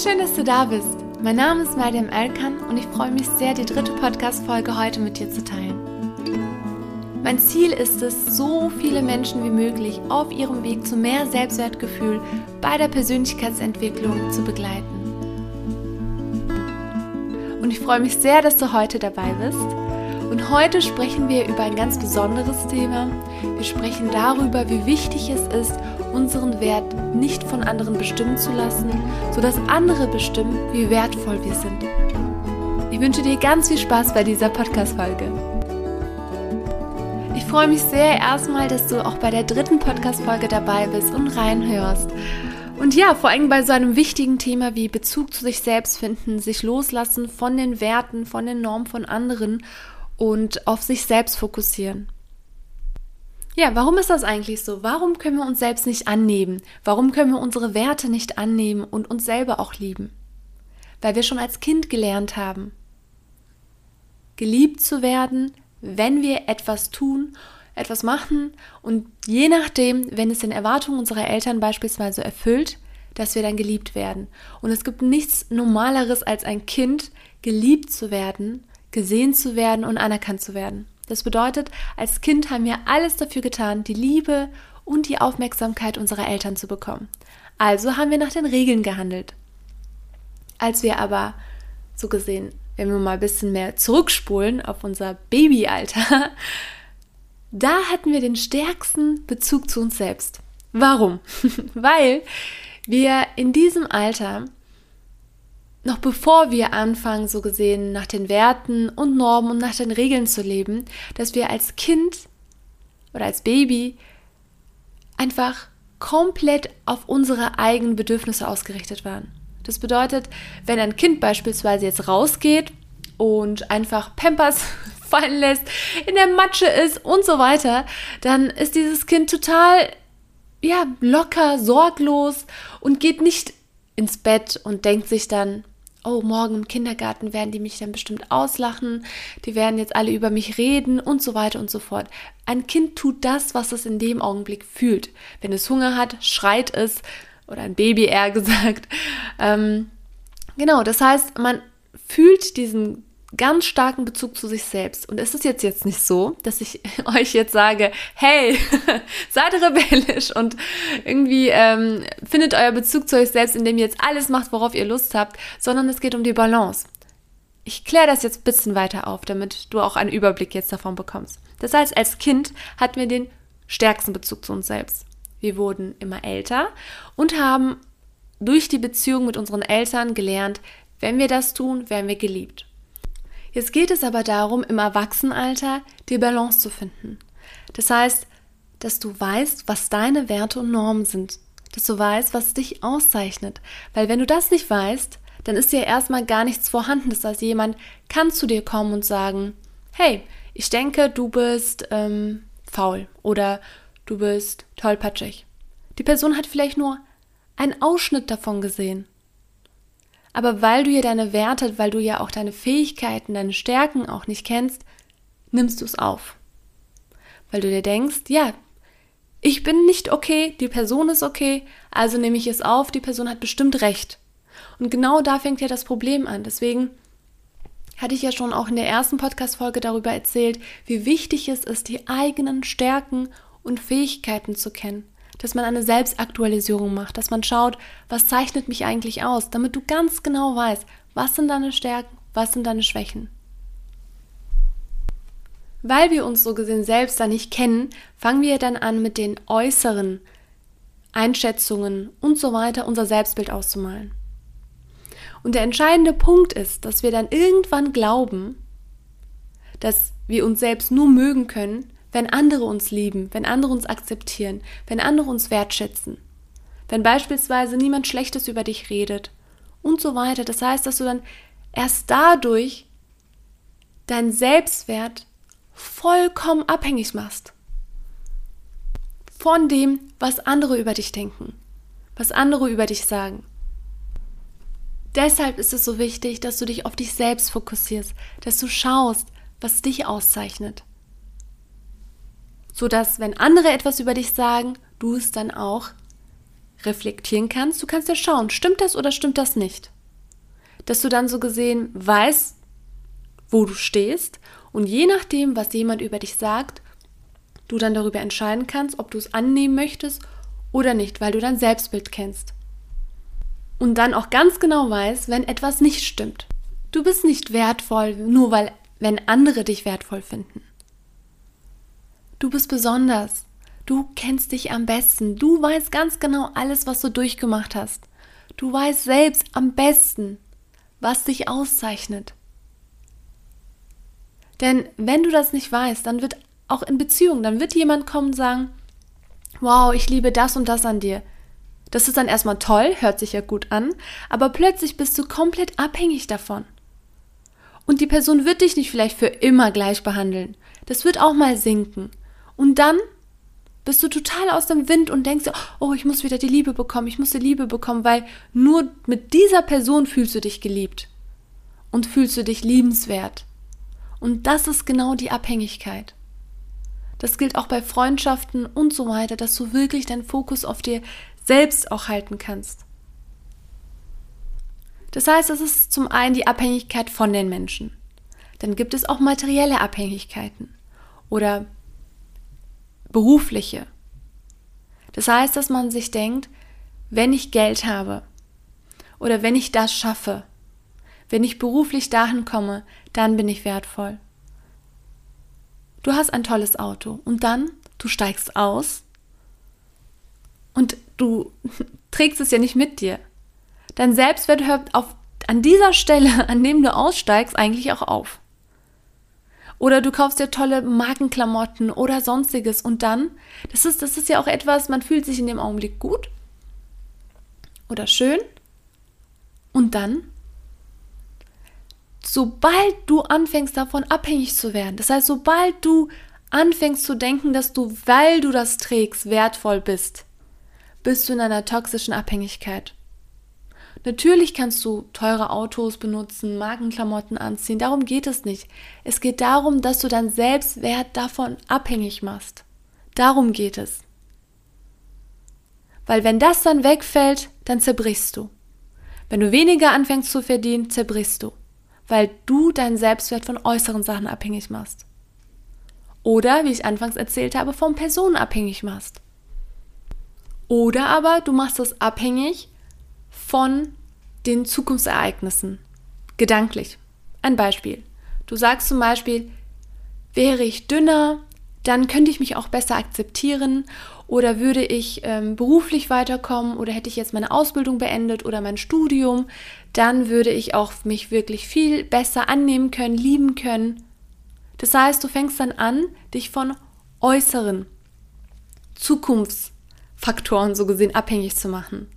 Schön, dass du da bist. Mein Name ist Mariam Elkan und ich freue mich sehr, die dritte Podcast-Folge heute mit dir zu teilen. Mein Ziel ist es, so viele Menschen wie möglich auf ihrem Weg zu mehr Selbstwertgefühl bei der Persönlichkeitsentwicklung zu begleiten. Und ich freue mich sehr, dass du heute dabei bist. Und heute sprechen wir über ein ganz besonderes Thema. Wir sprechen darüber, wie wichtig es ist, unseren Wert nicht von anderen bestimmen zu lassen, sodass andere bestimmen, wie wertvoll wir sind. Ich wünsche dir ganz viel Spaß bei dieser Podcast-Folge. Ich freue mich sehr erstmal, dass du auch bei der dritten Podcast-Folge dabei bist und reinhörst. Und ja, vor allem bei so einem wichtigen Thema wie Bezug zu sich selbst finden, sich loslassen von den Werten, von den Normen von anderen und auf sich selbst fokussieren. Ja, warum ist das eigentlich so? Warum können wir uns selbst nicht annehmen? Warum können wir unsere Werte nicht annehmen und uns selber auch lieben? Weil wir schon als Kind gelernt haben, geliebt zu werden, wenn wir etwas tun, etwas machen und je nachdem, wenn es den Erwartungen unserer Eltern beispielsweise erfüllt, dass wir dann geliebt werden. Und es gibt nichts Normaleres als ein Kind geliebt zu werden gesehen zu werden und anerkannt zu werden. Das bedeutet, als Kind haben wir alles dafür getan, die Liebe und die Aufmerksamkeit unserer Eltern zu bekommen. Also haben wir nach den Regeln gehandelt. Als wir aber, so gesehen, wenn wir mal ein bisschen mehr zurückspulen auf unser Babyalter, da hatten wir den stärksten Bezug zu uns selbst. Warum? Weil wir in diesem Alter noch bevor wir anfangen, so gesehen, nach den Werten und Normen und nach den Regeln zu leben, dass wir als Kind oder als Baby einfach komplett auf unsere eigenen Bedürfnisse ausgerichtet waren. Das bedeutet, wenn ein Kind beispielsweise jetzt rausgeht und einfach Pampers fallen lässt, in der Matsche ist und so weiter, dann ist dieses Kind total ja, locker, sorglos und geht nicht ins Bett und denkt sich dann, oh, morgen im Kindergarten werden die mich dann bestimmt auslachen, die werden jetzt alle über mich reden und so weiter und so fort. Ein Kind tut das, was es in dem Augenblick fühlt. Wenn es Hunger hat, schreit es, oder ein Baby eher gesagt. Ähm, genau, das heißt, man fühlt diesen ganz starken Bezug zu sich selbst. Und ist es jetzt jetzt nicht so, dass ich euch jetzt sage, hey, seid rebellisch und irgendwie ähm, findet euer Bezug zu euch selbst, indem ihr jetzt alles macht, worauf ihr Lust habt, sondern es geht um die Balance. Ich kläre das jetzt ein bisschen weiter auf, damit du auch einen Überblick jetzt davon bekommst. Das heißt, als Kind hatten wir den stärksten Bezug zu uns selbst. Wir wurden immer älter und haben durch die Beziehung mit unseren Eltern gelernt, wenn wir das tun, werden wir geliebt. Jetzt geht es aber darum, im Erwachsenenalter die Balance zu finden. Das heißt, dass du weißt, was deine Werte und Normen sind. Dass du weißt, was dich auszeichnet. Weil wenn du das nicht weißt, dann ist dir erstmal gar nichts vorhanden. Das heißt, jemand kann zu dir kommen und sagen, hey, ich denke, du bist ähm, faul oder du bist tollpatschig. Die Person hat vielleicht nur einen Ausschnitt davon gesehen. Aber weil du ja deine Werte, weil du ja auch deine Fähigkeiten, deine Stärken auch nicht kennst, nimmst du es auf. Weil du dir denkst, ja, ich bin nicht okay, die Person ist okay, also nehme ich es auf, die Person hat bestimmt recht. Und genau da fängt ja das Problem an. Deswegen hatte ich ja schon auch in der ersten Podcast-Folge darüber erzählt, wie wichtig es ist, die eigenen Stärken und Fähigkeiten zu kennen dass man eine Selbstaktualisierung macht, dass man schaut, was zeichnet mich eigentlich aus, damit du ganz genau weißt, was sind deine Stärken, was sind deine Schwächen. Weil wir uns so gesehen selbst da nicht kennen, fangen wir dann an mit den äußeren Einschätzungen und so weiter unser Selbstbild auszumalen. Und der entscheidende Punkt ist, dass wir dann irgendwann glauben, dass wir uns selbst nur mögen können, wenn andere uns lieben, wenn andere uns akzeptieren, wenn andere uns wertschätzen, wenn beispielsweise niemand Schlechtes über dich redet und so weiter. Das heißt, dass du dann erst dadurch deinen Selbstwert vollkommen abhängig machst von dem, was andere über dich denken, was andere über dich sagen. Deshalb ist es so wichtig, dass du dich auf dich selbst fokussierst, dass du schaust, was dich auszeichnet sodass, wenn andere etwas über dich sagen, du es dann auch reflektieren kannst. Du kannst ja schauen, stimmt das oder stimmt das nicht? Dass du dann so gesehen weißt, wo du stehst und je nachdem, was jemand über dich sagt, du dann darüber entscheiden kannst, ob du es annehmen möchtest oder nicht, weil du dein Selbstbild kennst. Und dann auch ganz genau weißt, wenn etwas nicht stimmt. Du bist nicht wertvoll, nur weil, wenn andere dich wertvoll finden. Du bist besonders. Du kennst dich am besten. Du weißt ganz genau alles, was du durchgemacht hast. Du weißt selbst am besten, was dich auszeichnet. Denn wenn du das nicht weißt, dann wird auch in Beziehungen, dann wird jemand kommen und sagen, wow, ich liebe das und das an dir. Das ist dann erstmal toll, hört sich ja gut an, aber plötzlich bist du komplett abhängig davon. Und die Person wird dich nicht vielleicht für immer gleich behandeln. Das wird auch mal sinken. Und dann bist du total aus dem Wind und denkst, oh, ich muss wieder die Liebe bekommen, ich muss die Liebe bekommen, weil nur mit dieser Person fühlst du dich geliebt und fühlst du dich liebenswert. Und das ist genau die Abhängigkeit. Das gilt auch bei Freundschaften und so weiter, dass du wirklich deinen Fokus auf dir selbst auch halten kannst. Das heißt, es ist zum einen die Abhängigkeit von den Menschen. Dann gibt es auch materielle Abhängigkeiten oder berufliche. Das heißt, dass man sich denkt, wenn ich Geld habe oder wenn ich das schaffe, wenn ich beruflich dahin komme, dann bin ich wertvoll. Du hast ein tolles Auto und dann, du steigst aus und du trägst es ja nicht mit dir. Dein Selbstwert hört auf, an dieser Stelle, an dem du aussteigst, eigentlich auch auf. Oder du kaufst dir tolle Markenklamotten oder sonstiges und dann, das ist, das ist ja auch etwas, man fühlt sich in dem Augenblick gut oder schön und dann sobald du anfängst davon abhängig zu werden, das heißt, sobald du anfängst zu denken, dass du, weil du das trägst, wertvoll bist, bist du in einer toxischen Abhängigkeit. Natürlich kannst du teure Autos benutzen, Markenklamotten anziehen, darum geht es nicht. Es geht darum, dass du deinen Selbstwert davon abhängig machst. Darum geht es. Weil wenn das dann wegfällt, dann zerbrichst du. Wenn du weniger anfängst zu verdienen, zerbrichst du weil du deinen Selbstwert von äußeren Sachen abhängig machst. Oder, wie ich anfangs erzählt habe, von Personen abhängig machst. Oder aber du machst es abhängig von den Zukunftsereignissen. Gedanklich. Ein Beispiel. Du sagst zum Beispiel, wäre ich dünner, dann könnte ich mich auch besser akzeptieren oder würde ich ähm, beruflich weiterkommen oder hätte ich jetzt meine Ausbildung beendet oder mein Studium, dann würde ich auch mich wirklich viel besser annehmen können, lieben können. Das heißt, du fängst dann an, dich von äußeren Zukunftsfaktoren so gesehen abhängig zu machen.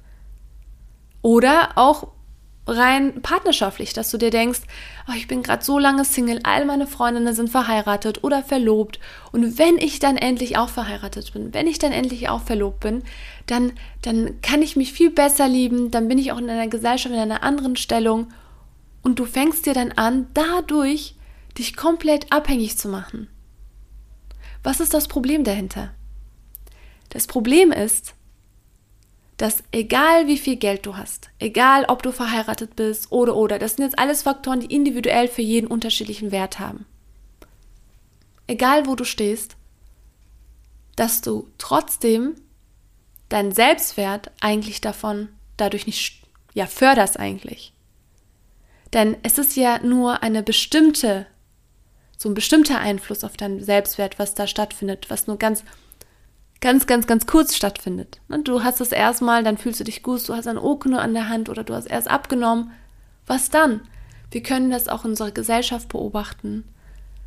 Oder auch rein partnerschaftlich, dass du dir denkst, oh, ich bin gerade so lange Single, all meine Freundinnen sind verheiratet oder verlobt und wenn ich dann endlich auch verheiratet bin, wenn ich dann endlich auch verlobt bin, dann, dann kann ich mich viel besser lieben, dann bin ich auch in einer Gesellschaft in einer anderen Stellung und du fängst dir dann an, dadurch dich komplett abhängig zu machen. Was ist das Problem dahinter? Das Problem ist, dass egal wie viel Geld du hast, egal ob du verheiratet bist oder oder, das sind jetzt alles Faktoren, die individuell für jeden unterschiedlichen Wert haben. Egal wo du stehst, dass du trotzdem deinen Selbstwert eigentlich davon dadurch nicht ja förderst eigentlich. Denn es ist ja nur eine bestimmte so ein bestimmter Einfluss auf deinen Selbstwert, was da stattfindet, was nur ganz ganz, ganz, ganz kurz stattfindet. Ne, du hast es erstmal, dann fühlst du dich gut, du hast ein Okno an der Hand oder du hast erst abgenommen. Was dann? Wir können das auch in unserer Gesellschaft beobachten.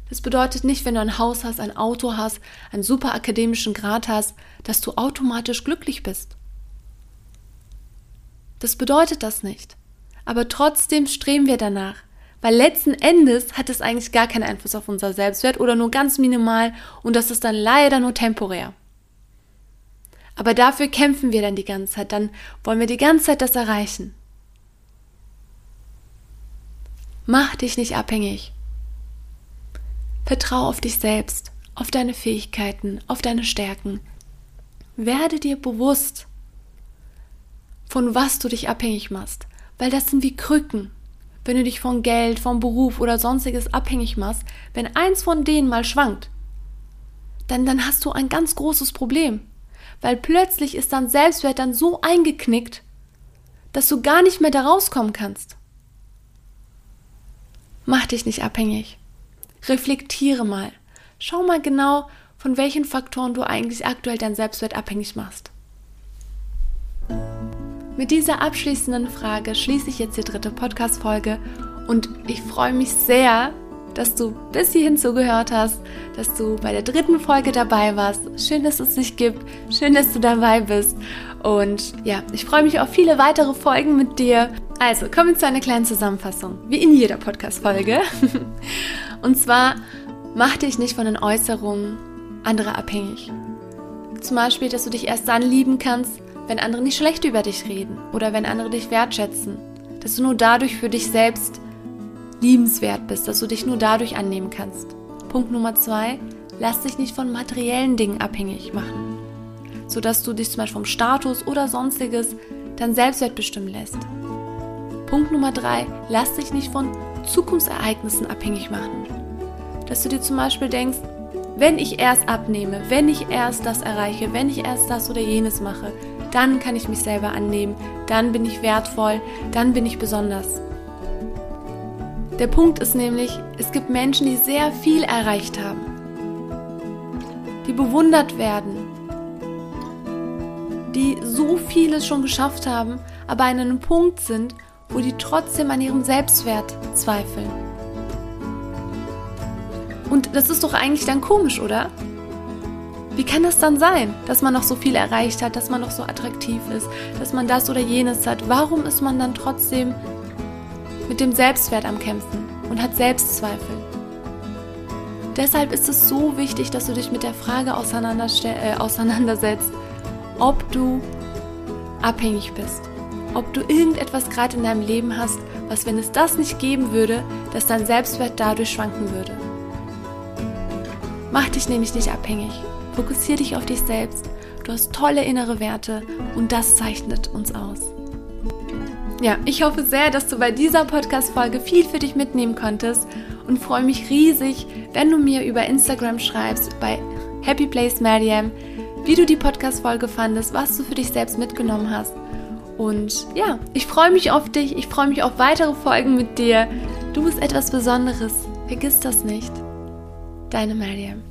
Das bedeutet nicht, wenn du ein Haus hast, ein Auto hast, einen super akademischen Grad hast, dass du automatisch glücklich bist. Das bedeutet das nicht. Aber trotzdem streben wir danach, weil letzten Endes hat es eigentlich gar keinen Einfluss auf unser Selbstwert oder nur ganz minimal und das ist dann leider nur temporär. Aber dafür kämpfen wir dann die ganze Zeit, dann wollen wir die ganze Zeit das erreichen. Mach dich nicht abhängig. Vertrau auf dich selbst, auf deine Fähigkeiten, auf deine Stärken. Werde dir bewusst, von was du dich abhängig machst. Weil das sind wie Krücken. Wenn du dich von Geld, vom Beruf oder sonstiges abhängig machst, wenn eins von denen mal schwankt, dann, dann hast du ein ganz großes Problem. Weil plötzlich ist dein Selbstwert dann so eingeknickt, dass du gar nicht mehr da rauskommen kannst. Mach dich nicht abhängig. Reflektiere mal. Schau mal genau, von welchen Faktoren du eigentlich aktuell dein Selbstwert abhängig machst. Mit dieser abschließenden Frage schließe ich jetzt die dritte Podcast-Folge und ich freue mich sehr, dass du bis hierhin zugehört hast, dass du bei der dritten Folge dabei warst. Schön, dass es dich gibt. Schön, dass du dabei bist. Und ja, ich freue mich auf viele weitere Folgen mit dir. Also, kommen wir zu einer kleinen Zusammenfassung, wie in jeder Podcast-Folge. Und zwar, mach dich nicht von den Äußerungen anderer abhängig. Zum Beispiel, dass du dich erst dann lieben kannst, wenn andere nicht schlecht über dich reden oder wenn andere dich wertschätzen. Dass du nur dadurch für dich selbst liebenswert bist, dass du dich nur dadurch annehmen kannst. Punkt Nummer zwei, lass dich nicht von materiellen Dingen abhängig machen, sodass du dich zum Beispiel vom Status oder sonstiges dein Selbstwert bestimmen lässt. Punkt Nummer drei, lass dich nicht von Zukunftsereignissen abhängig machen. Dass du dir zum Beispiel denkst, wenn ich erst abnehme, wenn ich erst das erreiche, wenn ich erst das oder jenes mache, dann kann ich mich selber annehmen, dann bin ich wertvoll, dann bin ich besonders. Der Punkt ist nämlich, es gibt Menschen, die sehr viel erreicht haben, die bewundert werden, die so vieles schon geschafft haben, aber an einem Punkt sind, wo die trotzdem an ihrem Selbstwert zweifeln. Und das ist doch eigentlich dann komisch, oder? Wie kann das dann sein, dass man noch so viel erreicht hat, dass man noch so attraktiv ist, dass man das oder jenes hat? Warum ist man dann trotzdem mit dem Selbstwert am Kämpfen und hat Selbstzweifel? Deshalb ist es so wichtig, dass du dich mit der Frage äh, auseinandersetzt, ob du abhängig bist, ob du irgendetwas gerade in deinem Leben hast, was, wenn es das nicht geben würde, dass dein Selbstwert dadurch schwanken würde. Mach dich nämlich nicht abhängig. Fokussiere dich auf dich selbst. Du hast tolle innere Werte und das zeichnet uns aus. Ja, ich hoffe sehr, dass du bei dieser Podcast-Folge viel für dich mitnehmen konntest und freue mich riesig, wenn du mir über Instagram schreibst bei Happy Place Mariam, wie du die Podcast-Folge fandest, was du für dich selbst mitgenommen hast. Und ja, ich freue mich auf dich, ich freue mich auf weitere Folgen mit dir. Du bist etwas Besonderes, vergiss das nicht. Deine Mariam.